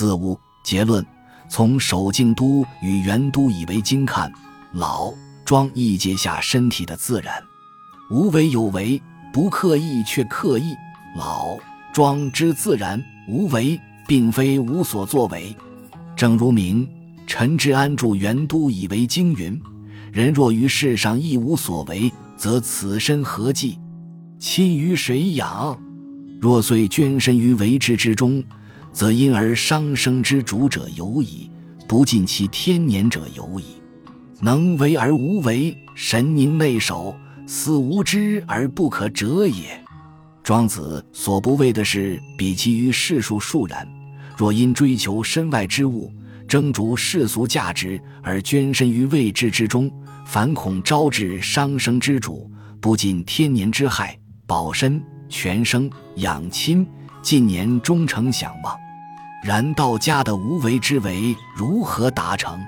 四五结论：从守静都与元都以为经看，老庄意界下身体的自然，无为有为，不刻意却刻意。老庄之自然无为，并非无所作为。正如明陈之安著《元都以为经》云：“人若于世上一无所为，则此身何计？亲于谁养？若遂捐身于为之之中。”则因而伤生之主者有矣，不尽其天年者有矣。能为而无为，神宁内守，死无知而不可折也。庄子所不为的是，比其于世数数然。若因追求身外之物，争逐世俗价值而捐身于未知之中，反恐招致伤生之主，不尽天年之害，保身全生养亲。近年终成想望，然道家的无为之为如何达成？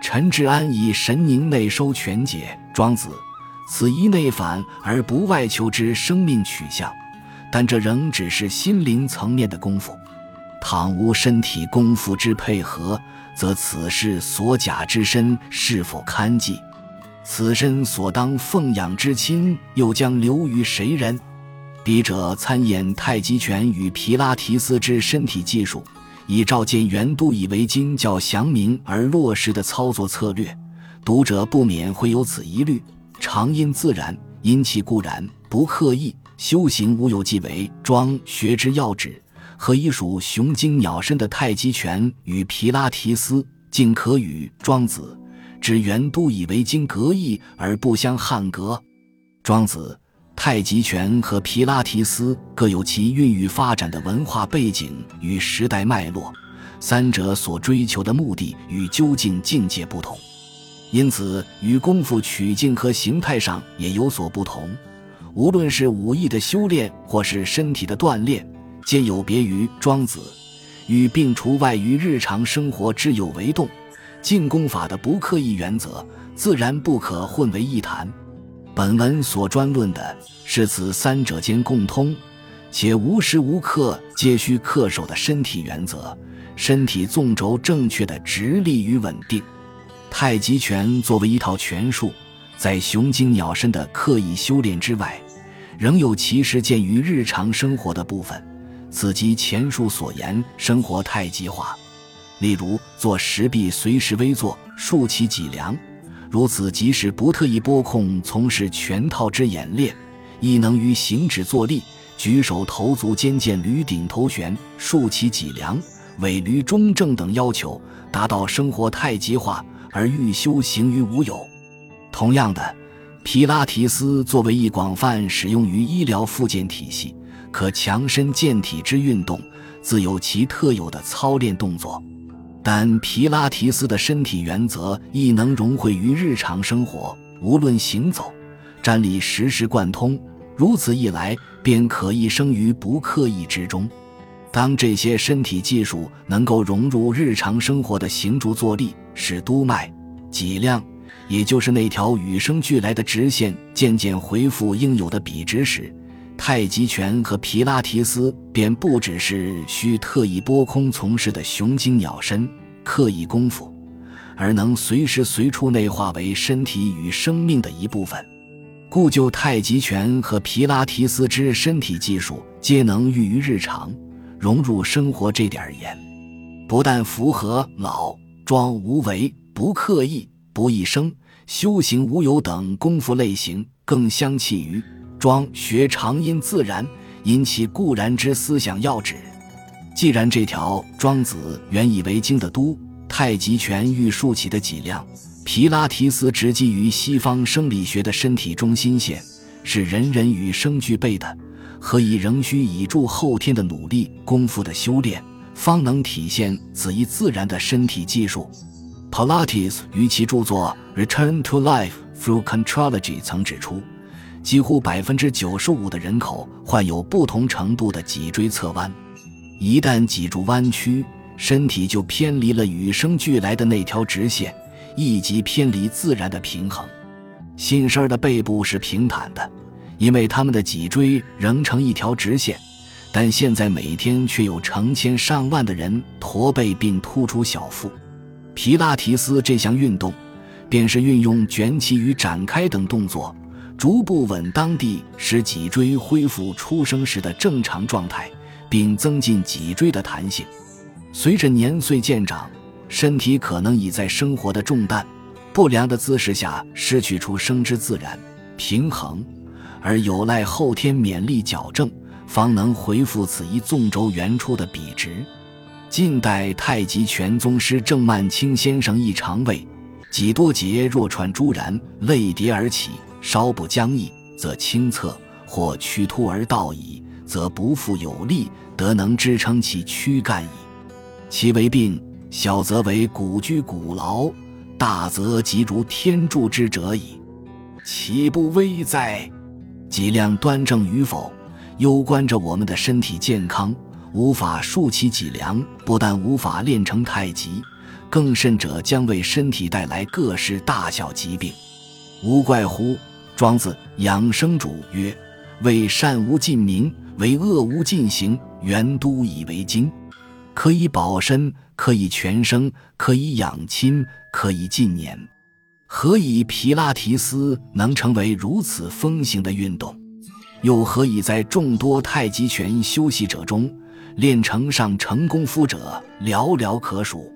陈志安以神宁内收全解庄子，此一内反而不外求之生命取向，但这仍只是心灵层面的功夫。倘无身体功夫之配合，则此事所假之身是否堪计？此身所当奉养之亲，又将留于谁人？笔者参演太极拳与皮拉提斯之身体技术，以照见元都以为经较祥明而落实的操作策略。读者不免会有此疑虑：常因自然，因其固然不刻意，修行无有即为庄学之要旨，何以属雄精鸟身的太极拳与皮拉提斯，竟可与庄子之元都以为经隔异而不相汉格？庄子。太极拳和皮拉提斯各有其孕育发展的文化背景与时代脉络，三者所追求的目的与究竟境界不同，因此与功夫取境和形态上也有所不同。无论是武艺的修炼，或是身体的锻炼，皆有别于庄子，与病除外于日常生活之有为动、静功法的不刻意原则，自然不可混为一谈。本文所专论的是此三者间共通，且无时无刻皆需恪守的身体原则：身体纵轴正确的直立与稳定。太极拳作为一套拳术，在雄精鸟身的刻意修炼之外，仍有其实践于日常生活的部分。此即前述所言生活太极化。例如，做石壁随时微坐，竖起脊梁。如此，即使不特意拨控从事全套之演练，亦能于行止坐立、举手投足间见驴顶头悬、竖起脊梁、尾驴中正等要求，达到生活太极化而欲修行于无有。同样的，皮拉提斯作为一广泛使用于医疗复健体系、可强身健体之运动，自有其特有的操练动作。但皮拉提斯的身体原则亦能融汇于日常生活，无论行走、站立，时时贯通。如此一来，便可一生于不刻意之中。当这些身体技术能够融入日常生活的行住坐立，使督脉、脊梁，也就是那条与生俱来的直线，渐渐恢复应有的笔直时，太极拳和皮拉提斯便不只是需特意拨空从事的雄精鸟身刻意功夫，而能随时随处内化为身体与生命的一部分。故就太极拳和皮拉提斯之身体技术皆能寓于日常，融入生活这点而言，不但符合老庄无为、不刻意、不一生、修行无有等功夫类型，更相契于。庄学常因自然，因其固然之思想要旨。既然这条庄子原以为经的都太极拳欲竖起的脊梁，皮拉提斯直基于西方生理学的身体中心线，是人人与生俱备的，何以仍需倚助后天的努力功夫的修炼，方能体现此一自然的身体技术？Pilates 于其著作《Return to Life Through Contrology》曾指出。几乎百分之九十五的人口患有不同程度的脊椎侧弯，一旦脊柱弯曲，身体就偏离了与生俱来的那条直线，一即偏离自然的平衡。新生儿的背部是平坦的，因为他们的脊椎仍成一条直线，但现在每天却有成千上万的人驼背并突出小腹。皮拉提斯这项运动，便是运用卷起与展开等动作，逐步稳当地使脊椎恢复出生时的正常状态，并增进脊椎的弹性。随着年岁渐长，身体可能已在生活的重担、不良的姿势下失去出生之自然平衡，而有赖后天勉力矫正，方能恢复此一纵轴原初的笔直。近代太极拳宗师郑曼青先生亦常谓：“几多节若串珠然，累叠而起，稍不僵硬，则轻侧；或屈突而倒矣，则不复有力，得能支撑其躯干矣。其为病，小则为骨居骨劳，大则即如天助之者矣。岂不危哉？脊梁端正与否，攸关着我们的身体健康。”无法竖起脊梁，不但无法练成太极，更甚者将为身体带来各式大小疾病。无怪乎庄子养生主曰：“为善无尽名，为恶无尽行。原都以为经，可以保身，可以全生，可以养亲，可以尽年。何以皮拉提斯能成为如此风行的运动？又何以在众多太极拳修习者中？”练成上成功夫者寥寥可数，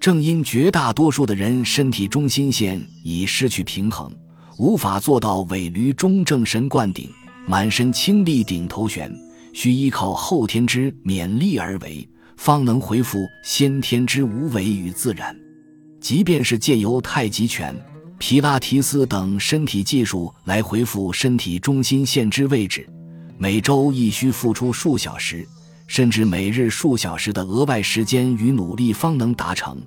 正因绝大多数的人身体中心线已失去平衡，无法做到尾闾中正神贯顶，满身轻力顶头悬，需依靠后天之勉力而为，方能恢复先天之无为与自然。即便是借由太极拳、皮拉提斯等身体技术来恢复身体中心线之位置，每周亦需付出数小时。甚至每日数小时的额外时间与努力方能达成，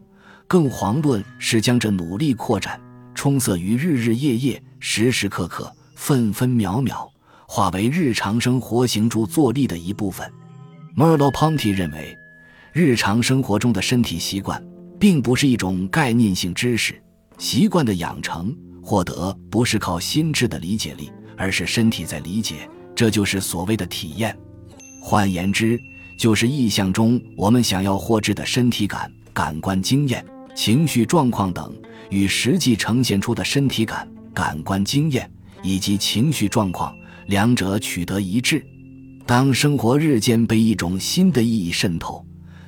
更遑论是将这努力扩展、充塞于日日夜夜、时时刻刻、分分秒秒，化为日常生活行住坐立的一部分。Merleau-Ponty 认为，日常生活中的身体习惯，并不是一种概念性知识，习惯的养成、获得不是靠心智的理解力，而是身体在理解，这就是所谓的体验。换言之，就是意象中我们想要获知的身体感、感官经验、情绪状况等，与实际呈现出的身体感、感官经验以及情绪状况两者取得一致。当生活日渐被一种新的意义渗透，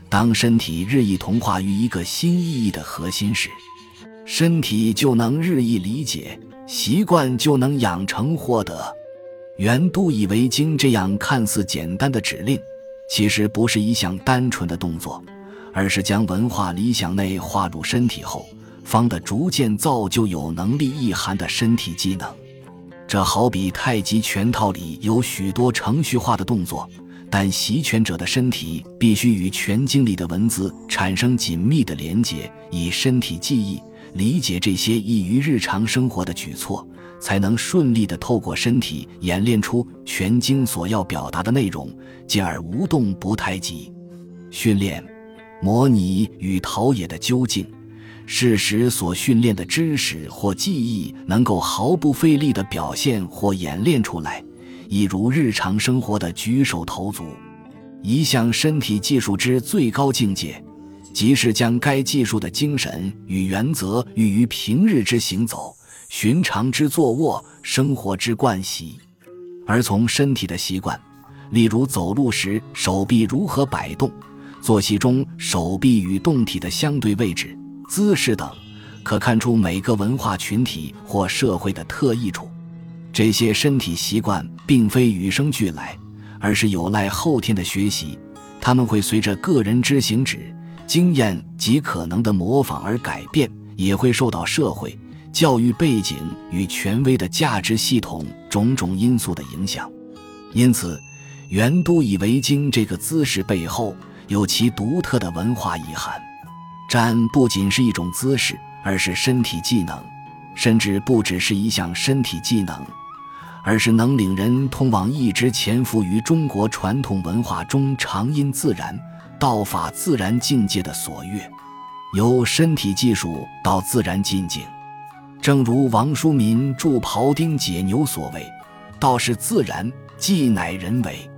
当身体日益同化于一个新意义的核心时，身体就能日益理解，习惯就能养成获得。原都以为经这样看似简单的指令，其实不是一项单纯的动作，而是将文化理想内化入身体后，方得逐渐造就有能力意涵的身体机能。这好比太极拳套里有许多程序化的动作，但习拳者的身体必须与拳经里的文字产生紧密的连结，以身体记忆理解这些易于日常生活的举措。才能顺利地透过身体演练出全经所要表达的内容，进而无动不太极。训练、模拟与陶冶的究竟，事实所训练的知识或技艺能够毫不费力地表现或演练出来，一如日常生活的举手投足。一项身体技术之最高境界，即是将该技术的精神与原则寓于平日之行走。寻常之坐卧，生活之惯习，而从身体的习惯，例如走路时手臂如何摆动，坐席中手臂与动体的相对位置、姿势等，可看出每个文化群体或社会的特异处。这些身体习惯并非与生俱来，而是有赖后天的学习，他们会随着个人之行止、经验及可能的模仿而改变，也会受到社会。教育背景与权威的价值系统种种因素的影响，因此，圆都以为经这个姿势背后有其独特的文化意涵。站不仅是一种姿势，而是身体技能，甚至不只是一项身体技能，而是能领人通往一直潜伏于中国传统文化中常因自然、道法自然境界的所悦，由身体技术到自然境界。正如王叔民著《庖丁解牛》所谓：“道是自然，即乃人为。”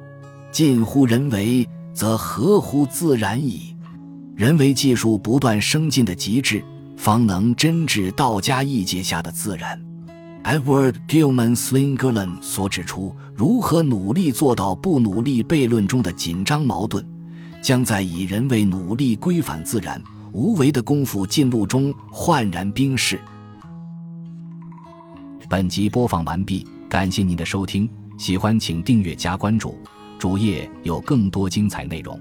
近乎人为，则合乎自然矣。人为技术不断升进的极致，方能真治道家义节下的自然。Edward Gilman Slingerland 所指出，如何努力做到不努力悖论中的紧张矛盾，将在以人为努力规范自然无为的功夫进路中焕然冰释。本集播放完毕，感谢您的收听，喜欢请订阅加关注，主页有更多精彩内容。